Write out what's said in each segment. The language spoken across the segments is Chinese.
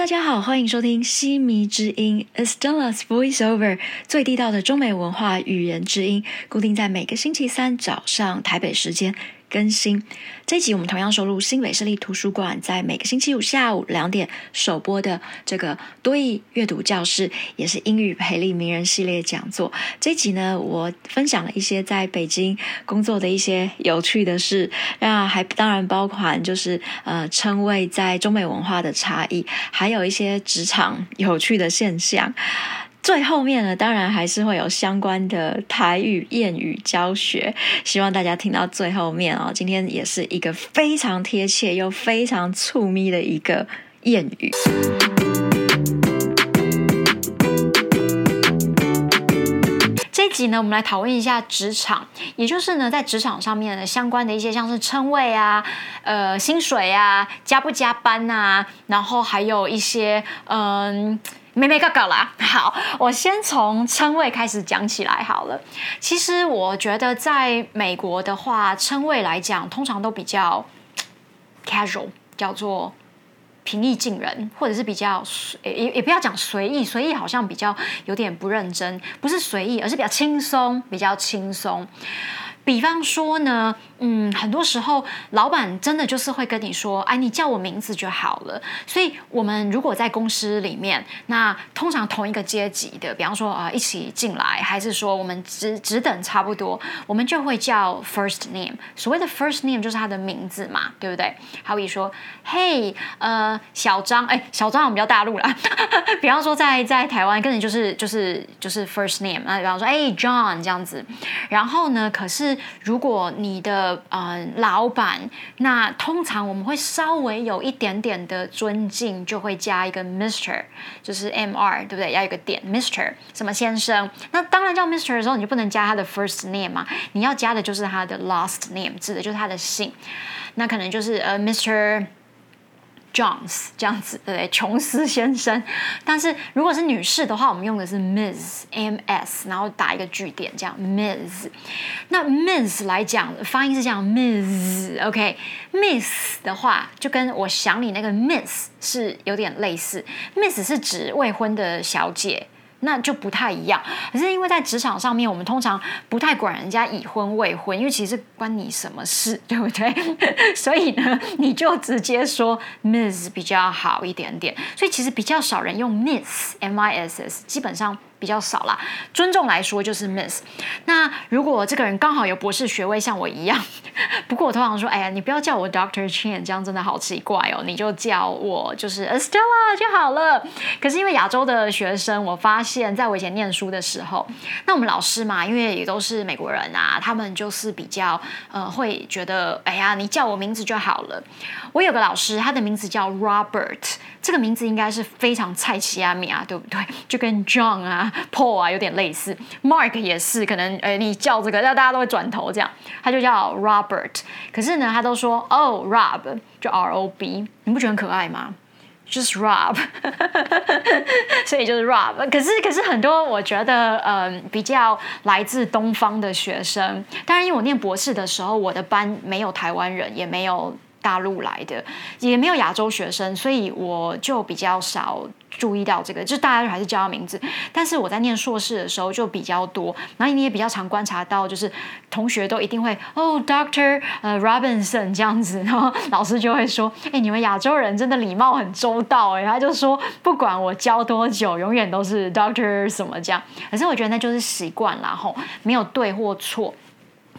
大家好，欢迎收听西迷之音 Estella's Voiceover，最地道的中美文化语言之音，固定在每个星期三早上台北时间。更新这集，我们同样收录新北市立图书馆在每个星期五下午两点首播的这个多益阅读教室，也是英语培力名人系列讲座。这集呢，我分享了一些在北京工作的一些有趣的事，那还当然包括就是呃称谓在中美文化的差异，还有一些职场有趣的现象。最后面呢，当然还是会有相关的台语谚语教学，希望大家听到最后面哦。今天也是一个非常贴切又非常促咪的一个谚语。这一集呢，我们来讨论一下职场，也就是呢，在职场上面呢相关的一些，像是称谓啊、呃薪水啊、加不加班啊，然后还有一些嗯。没没搞搞啦，好，我先从称谓开始讲起来好了。其实我觉得在美国的话，称谓来讲，通常都比较 casual，叫做平易近人，或者是比较也也不要讲随意，随意好像比较有点不认真，不是随意，而是比较轻松，比较轻松。比方说呢，嗯，很多时候老板真的就是会跟你说，哎，你叫我名字就好了。所以，我们如果在公司里面，那通常同一个阶级的，比方说啊，一起进来，还是说我们只只等差不多，我们就会叫 first name。所谓的 first name 就是他的名字嘛，对不对？好比说，嘿，呃，小张，哎，小张我们叫大陆啦。比方说，在在台湾，跟你就是就是就是 first name。那比方说，哎，John 这样子。然后呢，可是如果你的呃老板，那通常我们会稍微有一点点的尊敬，就会加一个 Mister，就是 M R，对不对？要有个点，Mister 什么先生。那当然叫 Mister 的时候，你就不能加他的 first name 嘛，你要加的就是他的 last name，指的就是他的姓。那可能就是呃 Mister。Jones 这样子，对不对？琼斯先生。但是如果是女士的话，我们用的是 Miss M S，然后打一个句点，这样 Miss。那 Miss 来讲，发音是这样 Miss，OK？Miss 的话，就跟我想你那个 Miss 是有点类似。Miss 是指未婚的小姐。那就不太一样，可是因为在职场上面，我们通常不太管人家已婚未婚，因为其实关你什么事，对不对？所以呢，你就直接说 Miss 比较好一点点。所以其实比较少人用 Miss M I S S，基本上。比较少啦，尊重来说就是 Miss。那如果这个人刚好有博士学位，像我一样，不过我通常说，哎呀，你不要叫我 Doctor Chen，这样真的好奇怪哦，你就叫我就是 Estella 就好了。可是因为亚洲的学生，我发现在我以前念书的时候，那我们老师嘛，因为也都是美国人啊，他们就是比较呃会觉得，哎呀，你叫我名字就好了。我有个老师，他的名字叫 Robert，这个名字应该是非常菜奇亚米啊，对不对？就跟 John 啊。Paul 啊，有点类似，Mark 也是，可能诶，你叫这个，那大家都会转头这样，他就叫 Robert，可是呢，他都说哦，Rob，就 R O B，你不觉得很可爱吗？就是 Rob，所以就是 Rob，可是可是很多我觉得嗯，比较来自东方的学生，当然因为我念博士的时候，我的班没有台湾人，也没有。大陆来的也没有亚洲学生，所以我就比较少注意到这个，就大家还是叫他名字。但是我在念硕士的时候就比较多，然后你也比较常观察到，就是同学都一定会哦，Doctor 呃 Robinson 这样子，然后老师就会说，哎，你们亚洲人真的礼貌很周到哎，他就说不管我教多久，永远都是 Doctor 什么这样。可是我觉得那就是习惯啦，吼，没有对或错。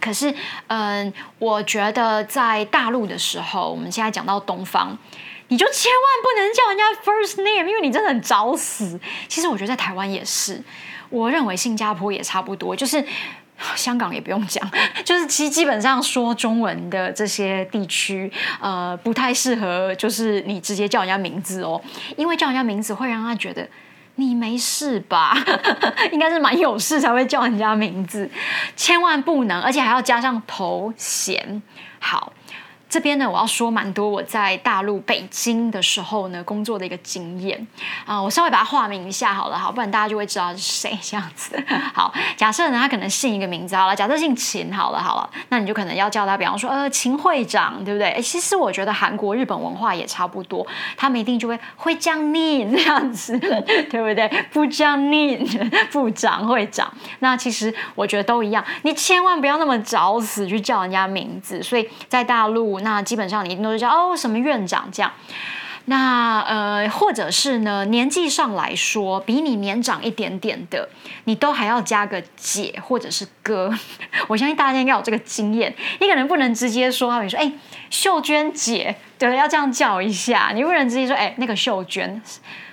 可是，嗯，我觉得在大陆的时候，我们现在讲到东方，你就千万不能叫人家 first name，因为你真的很找死。其实我觉得在台湾也是，我认为新加坡也差不多，就是 香港也不用讲，就是其实基本上说中文的这些地区，呃，不太适合，就是你直接叫人家名字哦，因为叫人家名字会让他觉得。你没事吧？应该是蛮有事才会叫人家名字，千万不能，而且还要加上头衔。好，这边呢，我要说蛮多我在大陆北京的时候呢工作的一个经验啊，我稍微把它化名一下好了，好，不然大家就会知道是谁这样子。好，假设呢他可能姓一个名字好了，假设姓秦好了，好了，那你就可能要叫他，比方说呃秦会长，对不对？哎，其实我觉得韩国、日本文化也差不多，他们一定就会会将你这样子，对不对？不将你 部长、会长，那其实我觉得都一样，你千万不要那么找死去叫人家名字。所以在大陆。那基本上你一定都是叫哦什么院长这样，那呃或者是呢年纪上来说比你年长一点点的，你都还要加个姐或者是哥。我相信大家应该有这个经验，你可能不能直接说，比如说哎秀娟姐，对，要这样叫一下，你不能直接说哎那个秀娟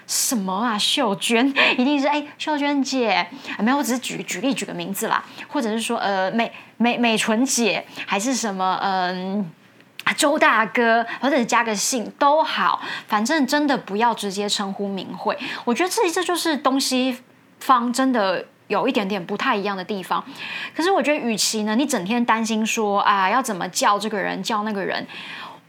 什么啊秀娟，一定是哎秀娟姐，没有，我只是举举例举个名字啦，或者是说呃美美美纯姐还是什么嗯。周大哥，或者加个姓都好，反正真的不要直接称呼名讳。我觉得这这就是东西方真的有一点点不太一样的地方。可是我觉得，与其呢，你整天担心说啊，要怎么叫这个人，叫那个人，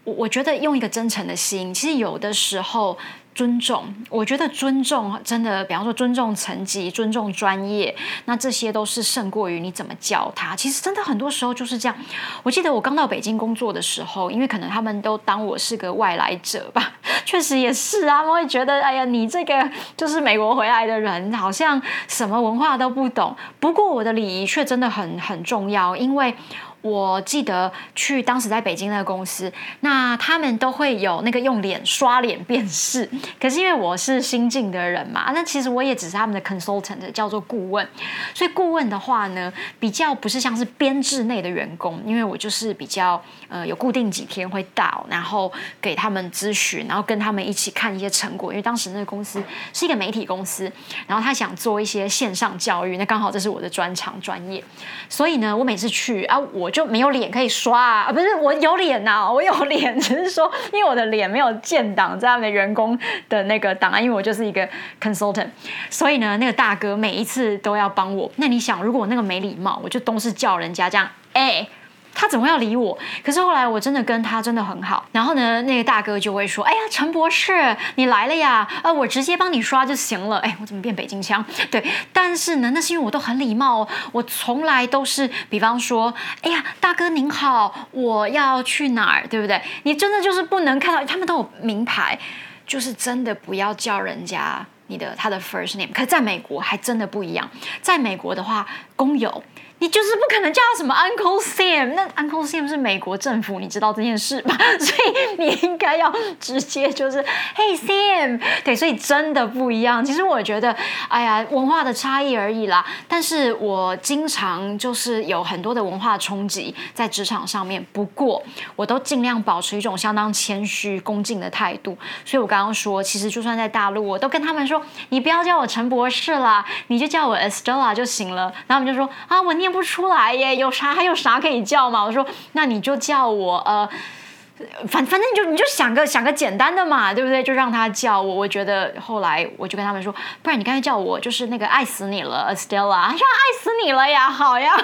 我我觉得用一个真诚的心，其实有的时候。尊重，我觉得尊重真的，比方说尊重层级、尊重专业，那这些都是胜过于你怎么教他。其实真的很多时候就是这样。我记得我刚到北京工作的时候，因为可能他们都当我是个外来者吧，确实也是啊，他们会觉得，哎呀，你这个就是美国回来的人，好像什么文化都不懂。不过我的礼仪却真的很很重要，因为。我记得去当时在北京那个公司，那他们都会有那个用脸刷脸辨识。可是因为我是新进的人嘛，那其实我也只是他们的 consultant，叫做顾问。所以顾问的话呢，比较不是像是编制内的员工，因为我就是比较呃有固定几天会到，然后给他们咨询，然后跟他们一起看一些成果。因为当时那个公司是一个媒体公司，然后他想做一些线上教育，那刚好这是我的专长专业。所以呢，我每次去啊，我。就没有脸可以刷啊？不是我有脸呐，我有脸，只是说因为我的脸没有建档在他们的员工的那个档案，因为我就是一个 consultant，所以呢，那个大哥每一次都要帮我。那你想，如果我那个没礼貌，我就都是叫人家这样，哎。他怎么要理我？可是后来我真的跟他真的很好。然后呢，那个大哥就会说：“哎呀，陈博士，你来了呀！呃，我直接帮你刷就行了。”哎，我怎么变北京腔？对，但是呢，那是因为我都很礼貌，我从来都是，比方说：“哎呀，大哥您好，我要去哪儿？”对不对？你真的就是不能看到他们都有名牌，就是真的不要叫人家你的他的 first name。可是在美国还真的不一样，在美国的话，工友。你就是不可能叫他什么 Uncle Sam，那 Uncle Sam 是美国政府，你知道这件事吗？所以你应该要直接就是 Hey Sam，对，所以真的不一样。其实我觉得，哎呀，文化的差异而已啦。但是我经常就是有很多的文化冲击在职场上面，不过我都尽量保持一种相当谦虚恭敬的态度。所以我刚刚说，其实就算在大陆，我都跟他们说，你不要叫我陈博士啦，你就叫我 Estella 就行了。然后他们就说啊，我念。不出来耶，有啥还有啥可以叫吗？我说，那你就叫我呃。反反正你就你就想个想个简单的嘛，对不对？就让他叫我。我觉得后来我就跟他们说，不然你刚才叫我就是那个爱死你了，Stella，他说爱死你了呀，好呀，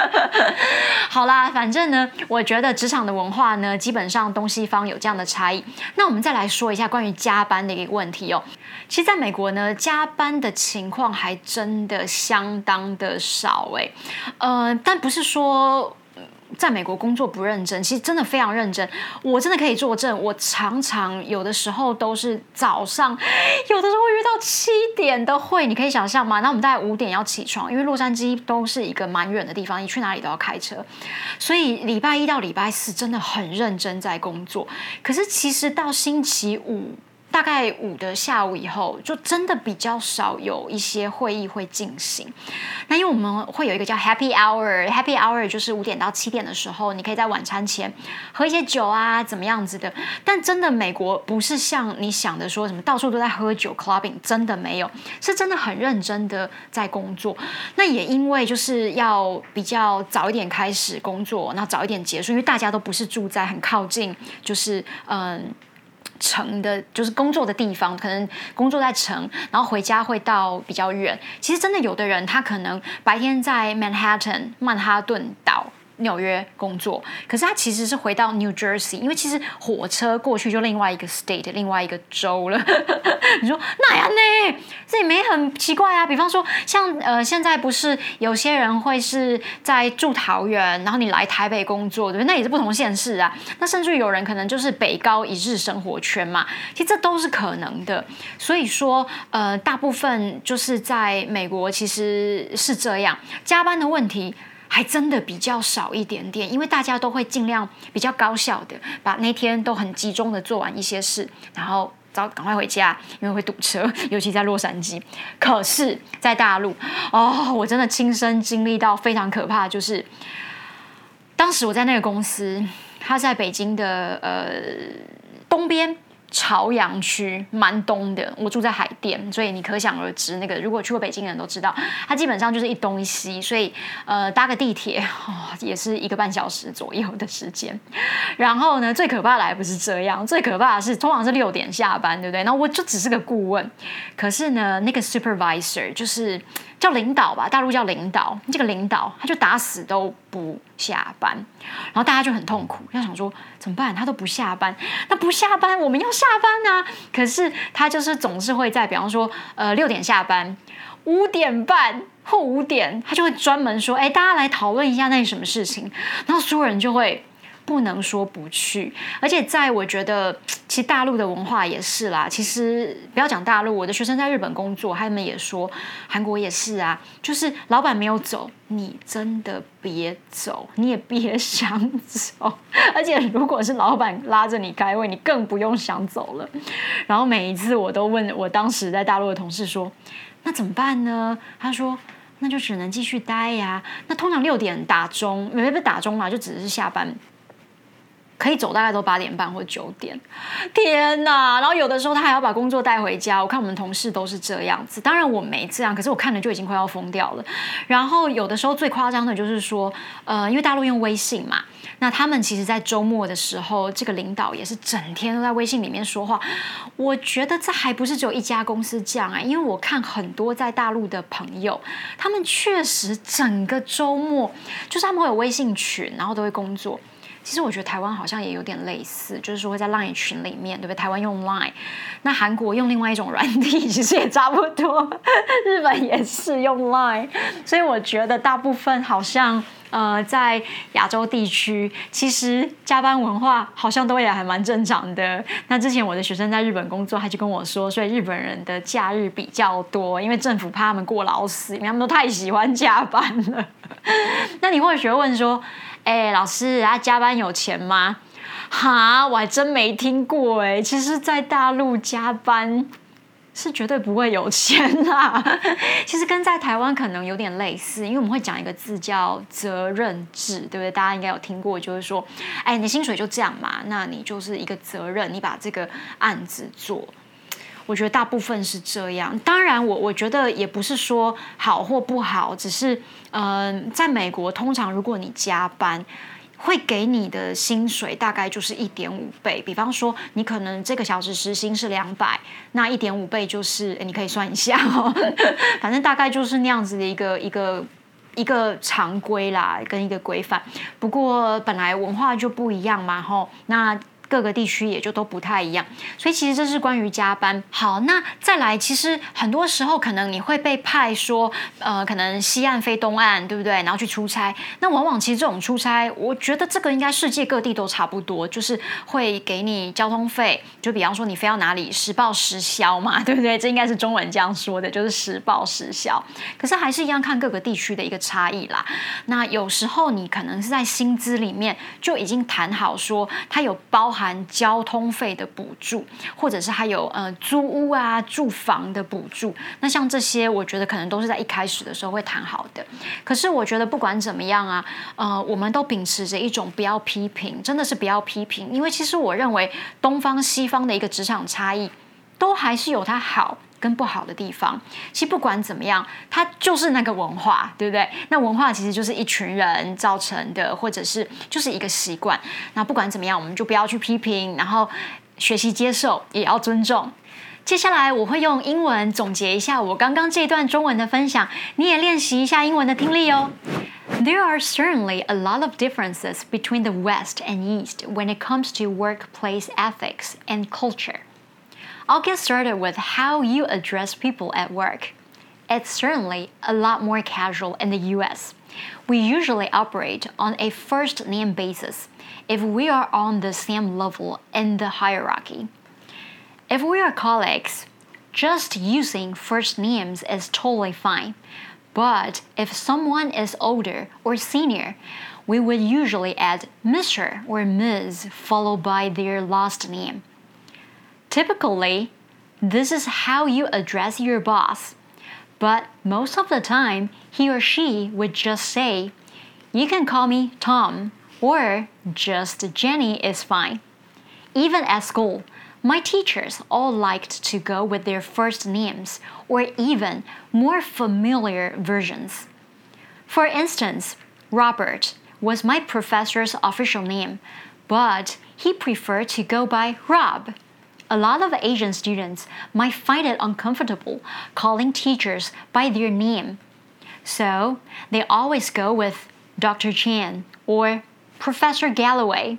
好啦，反正呢，我觉得职场的文化呢，基本上东西方有这样的差异。那我们再来说一下关于加班的一个问题哦。其实在美国呢，加班的情况还真的相当的少哎，呃，但不是说。在美国工作不认真，其实真的非常认真。我真的可以作证，我常常有的时候都是早上，有的时候会约到七点的会，你可以想象吗？那我们大概五点要起床，因为洛杉矶都是一个蛮远的地方，你去哪里都要开车，所以礼拜一到礼拜四真的很认真在工作。可是其实到星期五。大概五的下午以后，就真的比较少有一些会议会进行。那因为我们会有一个叫 Happy Hour，Happy Hour 就是五点到七点的时候，你可以在晚餐前喝一些酒啊，怎么样子的。但真的美国不是像你想的说什么到处都在喝酒 clubbing，真的没有，是真的很认真的在工作。那也因为就是要比较早一点开始工作，然后早一点结束，因为大家都不是住在很靠近，就是嗯。城的，就是工作的地方，可能工作在城，然后回家会到比较远。其实真的有的人，他可能白天在曼哈顿曼哈顿岛纽约工作，可是他其实是回到 New Jersey，因为其实火车过去就另外一个 state，另外一个州了。你说那样呢？这也没很奇怪啊。比方说，像呃，现在不是有些人会是在住桃园，然后你来台北工作，对不对？那也是不同县市啊。那甚至有人可能就是北高一日生活圈嘛，其实这都是可能的。所以说，呃，大部分就是在美国其实是这样，加班的问题。还真的比较少一点点，因为大家都会尽量比较高效的把那天都很集中的做完一些事，然后早赶快回家，因为会堵车，尤其在洛杉矶。可是，在大陆，哦，我真的亲身经历到非常可怕，就是当时我在那个公司，他在北京的呃东边。朝阳区蛮东的，我住在海淀，所以你可想而知，那个如果去过北京的人都知道，它基本上就是一东一西，所以呃搭个地铁哦也是一个半小时左右的时间。然后呢，最可怕的还不是这样，最可怕的是通常是六点下班，对不对？那我就只是个顾问，可是呢，那个 supervisor 就是。叫领导吧，大陆叫领导。这个领导他就打死都不下班，然后大家就很痛苦，要想说怎么办？他都不下班，那不下班我们要下班啊！可是他就是总是会在，比方说呃六点下班，五点半或五点，他就会专门说，哎，大家来讨论一下那什么事情，然后所有人就会。不能说不去，而且在我觉得，其实大陆的文化也是啦。其实不要讲大陆，我的学生在日本工作，他们也说，韩国也是啊。就是老板没有走，你真的别走，你也别想走。而且如果是老板拉着你开会，你更不用想走了。然后每一次我都问我当时在大陆的同事说，那怎么办呢？他说，那就只能继续待呀。那通常六点打钟，没不打钟嘛，就只是下班。可以走大概都八点半或九点，天哪！然后有的时候他还要把工作带回家。我看我们同事都是这样子，当然我没这样，可是我看了就已经快要疯掉了。然后有的时候最夸张的就是说，呃，因为大陆用微信嘛，那他们其实，在周末的时候，这个领导也是整天都在微信里面说话。我觉得这还不是只有一家公司这样啊，因为我看很多在大陆的朋友，他们确实整个周末就是他们会有微信群，然后都会工作。其实我觉得台湾好像也有点类似，就是说会在 Line 群里面，对不对？台湾用 Line，那韩国用另外一种软体，其实也差不多。日本也是用 Line，所以我觉得大部分好像呃在亚洲地区，其实加班文化好像都也还蛮正常的。那之前我的学生在日本工作，他就跟我说，所以日本人的假日比较多，因为政府怕他们过劳死，因为他们都太喜欢加班了。那你或许会问说？哎，老师，啊，加班有钱吗？哈，我还真没听过哎。其实，在大陆加班是绝对不会有钱啦。其实跟在台湾可能有点类似，因为我们会讲一个字叫责任制，对不对？大家应该有听过，就是说，哎，你薪水就这样嘛，那你就是一个责任，你把这个案子做。我觉得大部分是这样，当然我我觉得也不是说好或不好，只是嗯，在美国通常如果你加班，会给你的薪水大概就是一点五倍。比方说你可能这个小时时薪是两百，那一点五倍就是你可以算一下哦，反正大概就是那样子的一个一个一个常规啦，跟一个规范。不过本来文化就不一样嘛，吼那。各个地区也就都不太一样，所以其实这是关于加班。好，那再来，其实很多时候可能你会被派说，呃，可能西岸飞东岸，对不对？然后去出差。那往往其实这种出差，我觉得这个应该世界各地都差不多，就是会给你交通费。就比方说你飞到哪里，实报实销嘛，对不对？这应该是中文这样说的，就是实报实销。可是还是一样看各个地区的一个差异啦。那有时候你可能是在薪资里面就已经谈好说，它有包含。含交通费的补助，或者是还有呃租屋啊住房的补助，那像这些，我觉得可能都是在一开始的时候会谈好的。可是我觉得不管怎么样啊，呃，我们都秉持着一种不要批评，真的是不要批评，因为其实我认为东方西方的一个职场差异，都还是有它好。跟不好的地方，其实不管怎么样，它就是那个文化，对不对？那文化其实就是一群人造成的，或者是就是一个习惯。那不管怎么样，我们就不要去批评，然后学习接受，也要尊重。接下来我会用英文总结一下我刚刚这段中文的分享，你也练习一下英文的听力哦。There are certainly a lot of differences between the West and East when it comes to workplace ethics and culture. I'll get started with how you address people at work. It's certainly a lot more casual in the US. We usually operate on a first name basis if we are on the same level in the hierarchy. If we are colleagues, just using first names is totally fine. But if someone is older or senior, we would usually add Mr. or Ms. followed by their last name. Typically, this is how you address your boss. But most of the time, he or she would just say, You can call me Tom, or just Jenny is fine. Even at school, my teachers all liked to go with their first names or even more familiar versions. For instance, Robert was my professor's official name, but he preferred to go by Rob. A lot of Asian students might find it uncomfortable calling teachers by their name. So they always go with Dr. Chan or Professor Galloway.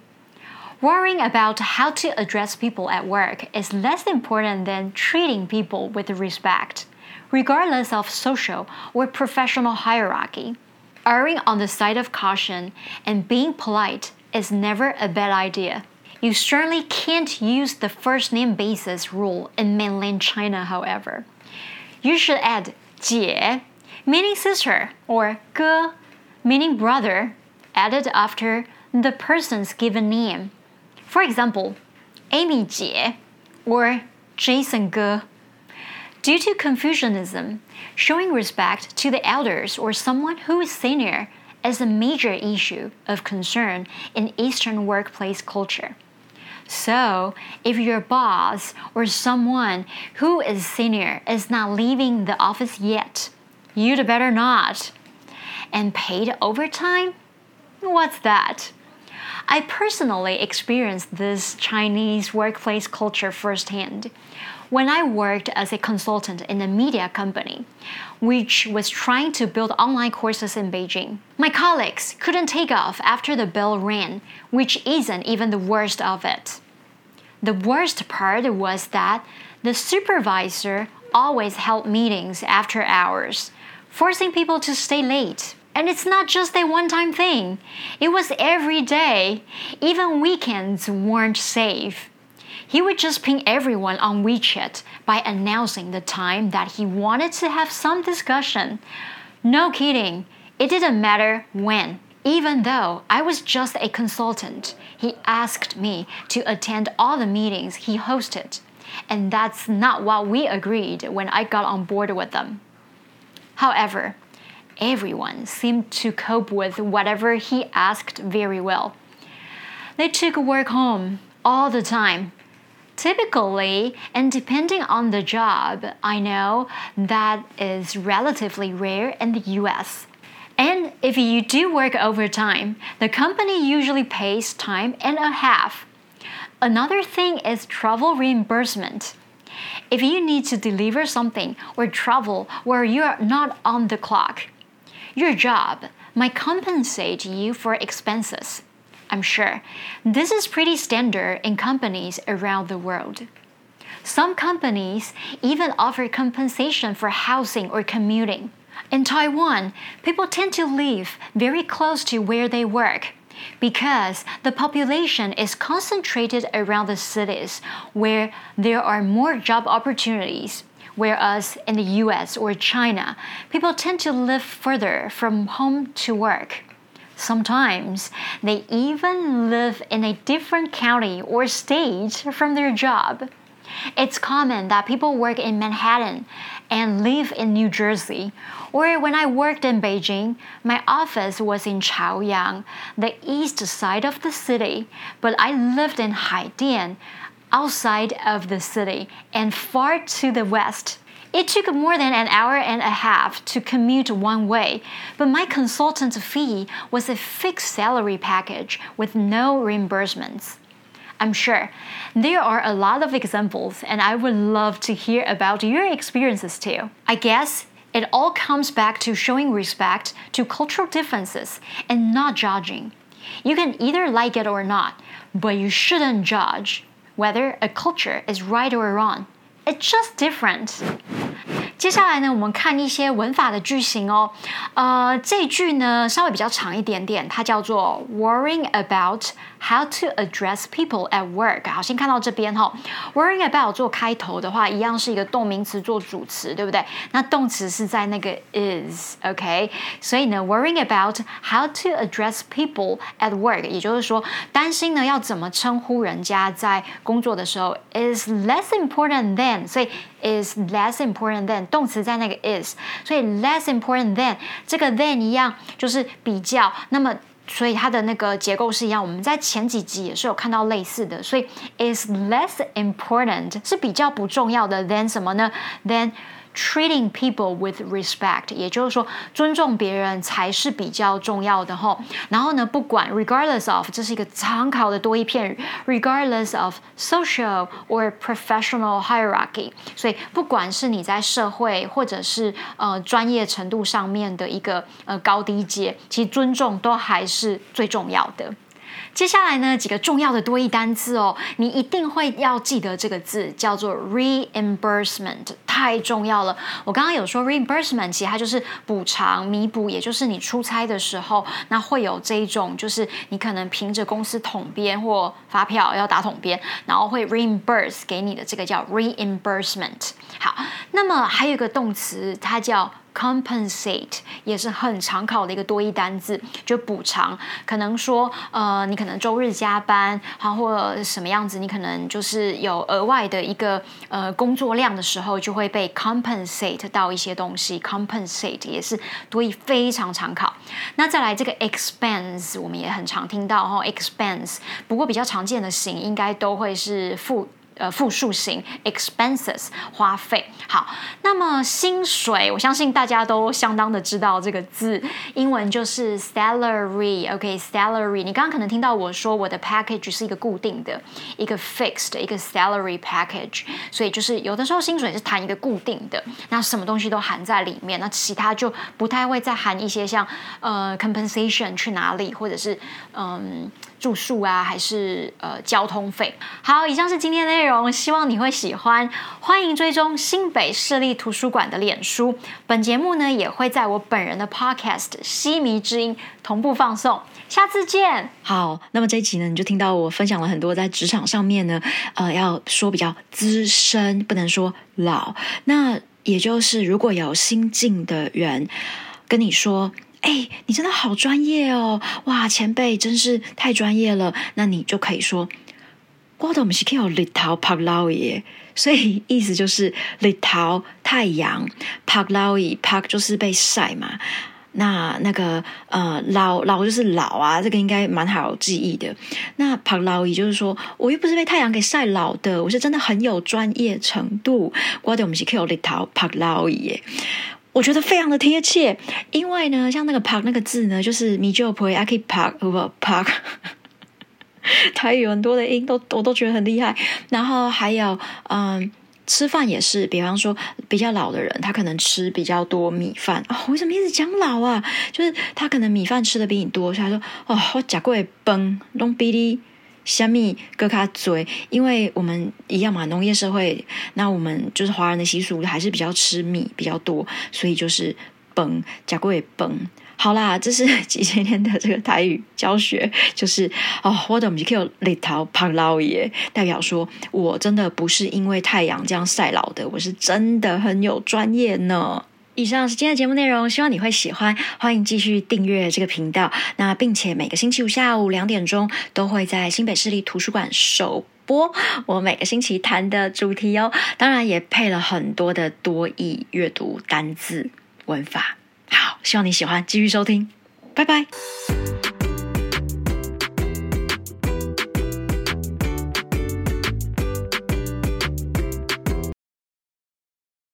Worrying about how to address people at work is less important than treating people with respect, regardless of social or professional hierarchy. Erring on the side of caution and being polite is never a bad idea. You certainly can't use the first name basis rule in mainland China, however. You should add 姐, meaning sister, or 哥, meaning brother, added after the person's given name. For example, Amy 姐 or Jason 哥. Due to Confucianism, showing respect to the elders or someone who is senior is a major issue of concern in Eastern workplace culture. So, if your boss or someone who is senior is not leaving the office yet, you'd better not. And paid overtime? What's that? I personally experienced this Chinese workplace culture firsthand when I worked as a consultant in a media company, which was trying to build online courses in Beijing. My colleagues couldn't take off after the bell rang, which isn't even the worst of it. The worst part was that the supervisor always held meetings after hours, forcing people to stay late. And it's not just a one time thing, it was every day. Even weekends weren't safe. He would just ping everyone on WeChat by announcing the time that he wanted to have some discussion. No kidding, it didn't matter when. Even though I was just a consultant, he asked me to attend all the meetings he hosted. And that's not what we agreed when I got on board with them. However, everyone seemed to cope with whatever he asked very well. They took work home all the time. Typically, and depending on the job, I know that is relatively rare in the US. And if you do work overtime, the company usually pays time and a half. Another thing is travel reimbursement. If you need to deliver something or travel where you are not on the clock, your job might compensate you for expenses. I'm sure this is pretty standard in companies around the world. Some companies even offer compensation for housing or commuting. In Taiwan, people tend to live very close to where they work because the population is concentrated around the cities where there are more job opportunities whereas in the US or China, people tend to live further from home to work. Sometimes they even live in a different county or state from their job. It's common that people work in Manhattan and live in New Jersey. Or when I worked in Beijing, my office was in Chaoyang, the east side of the city, but I lived in Haidian, outside of the city and far to the west. It took more than an hour and a half to commute one way, but my consultant fee was a fixed salary package with no reimbursements. I'm sure there are a lot of examples, and I would love to hear about your experiences too. I guess it all comes back to showing respect to cultural differences and not judging. You can either like it or not, but you shouldn't judge whether a culture is right or wrong. It's just different. 接下来呢，我们看一些文法的句型哦。呃，这句呢稍微比较长一点点，它叫做 worrying about how to address people at work。好，先看到这边哈，worrying about 做开头的话，一样是一个动名词做主词，对不对？那动词是在那个 is，OK？所以呢，worrying about how to address people at work，也就是说，担心呢要怎么称呼人家在工作的时候，is less important than，所以 is less important than。动词在那个 is，所以 less important than 这个 than 一样，就是比较。那么，所以它的那个结构是一样。我们在前几集也是有看到类似的，所以 is less important 是比较不重要的 than 什么呢？than treating people with respect，也就是说，尊重别人才是比较重要的哈。然后呢，不管 regardless of，这是一个常考的多义片，regardless of social or professional hierarchy。所以，不管是你在社会或者是呃专业程度上面的一个呃高低阶，其实尊重都还是最重要的。接下来呢，几个重要的多义单词哦，你一定会要记得这个字，叫做 reimbursement，太重要了。我刚刚有说 reimbursement，其实它就是补偿、弥补，也就是你出差的时候，那会有这一种，就是你可能凭着公司统编或发票要打统编，然后会 reimburse 给你的这个叫 reimbursement。好，那么还有一个动词，它叫。Compensate 也是很常考的一个多义单字，就补偿。可能说，呃，你可能周日加班，好，或者什么样子，你可能就是有额外的一个呃工作量的时候，就会被 compensate 到一些东西。compensate 也是多义非常常考。那再来这个 expense，我们也很常听到哈，expense。不过比较常见的型应该都会是负。呃，复数型 expenses 花费好，那么薪水，我相信大家都相当的知道这个字，英文就是 salary，OK，salary。你刚刚可能听到我说我的 package 是一个固定的，一个 fixed，一个 salary package，所以就是有的时候薪水是谈一个固定的，那什么东西都含在里面，那其他就不太会再含一些像呃 compensation 去哪里，或者是嗯。住宿啊，还是呃交通费？好，以上是今天的内容，希望你会喜欢。欢迎追踪新北市立图书馆的脸书。本节目呢也会在我本人的 Podcast《西迷之音》同步放送。下次见。好，那么这一集呢，你就听到我分享了很多在职场上面呢，呃，要说比较资深，不能说老。那也就是如果有新进的人跟你说。哎，你真的好专业哦！哇，前辈真是太专业了。那你就可以说，我的我们是叫日头拍老爷，所以意思就是日头太阳拍老爷拍就是被晒嘛。那那个呃老老就是老啊，这个应该蛮好记忆的。那拍老爷就是说我又不是被太阳给晒老的，我是真的很有专业程度。我的我们是叫日头拍老爷。我觉得非常的贴切，因为呢，像那个 “park” 那个字呢，就是米就不会 “aki park” 不 “park”，它有很多的音，都我都觉得很厉害。然后还有，嗯，吃饭也是，比方说比较老的人，他可能吃比较多米饭。哦，为什么一直讲老啊？就是他可能米饭吃的比你多，所以他说：“哦，我夹过崩弄比你。”虾米割卡嘴，因为我们一样嘛，农业社会，那我们就是华人的习俗还是比较吃米比较多，所以就是崩加贵崩。好啦，这是几千年的这个台语教学，就是哦，我的 Michael Little 胖老爷，代表说我真的不是因为太阳这样晒老的，我是真的很有专业呢。以上是今天的节目内容，希望你会喜欢。欢迎继续订阅这个频道，那并且每个星期五下午两点钟都会在新北市立图书馆首播我每个星期谈的主题哦。当然也配了很多的多义阅读单字文法。好，希望你喜欢，继续收听，拜拜。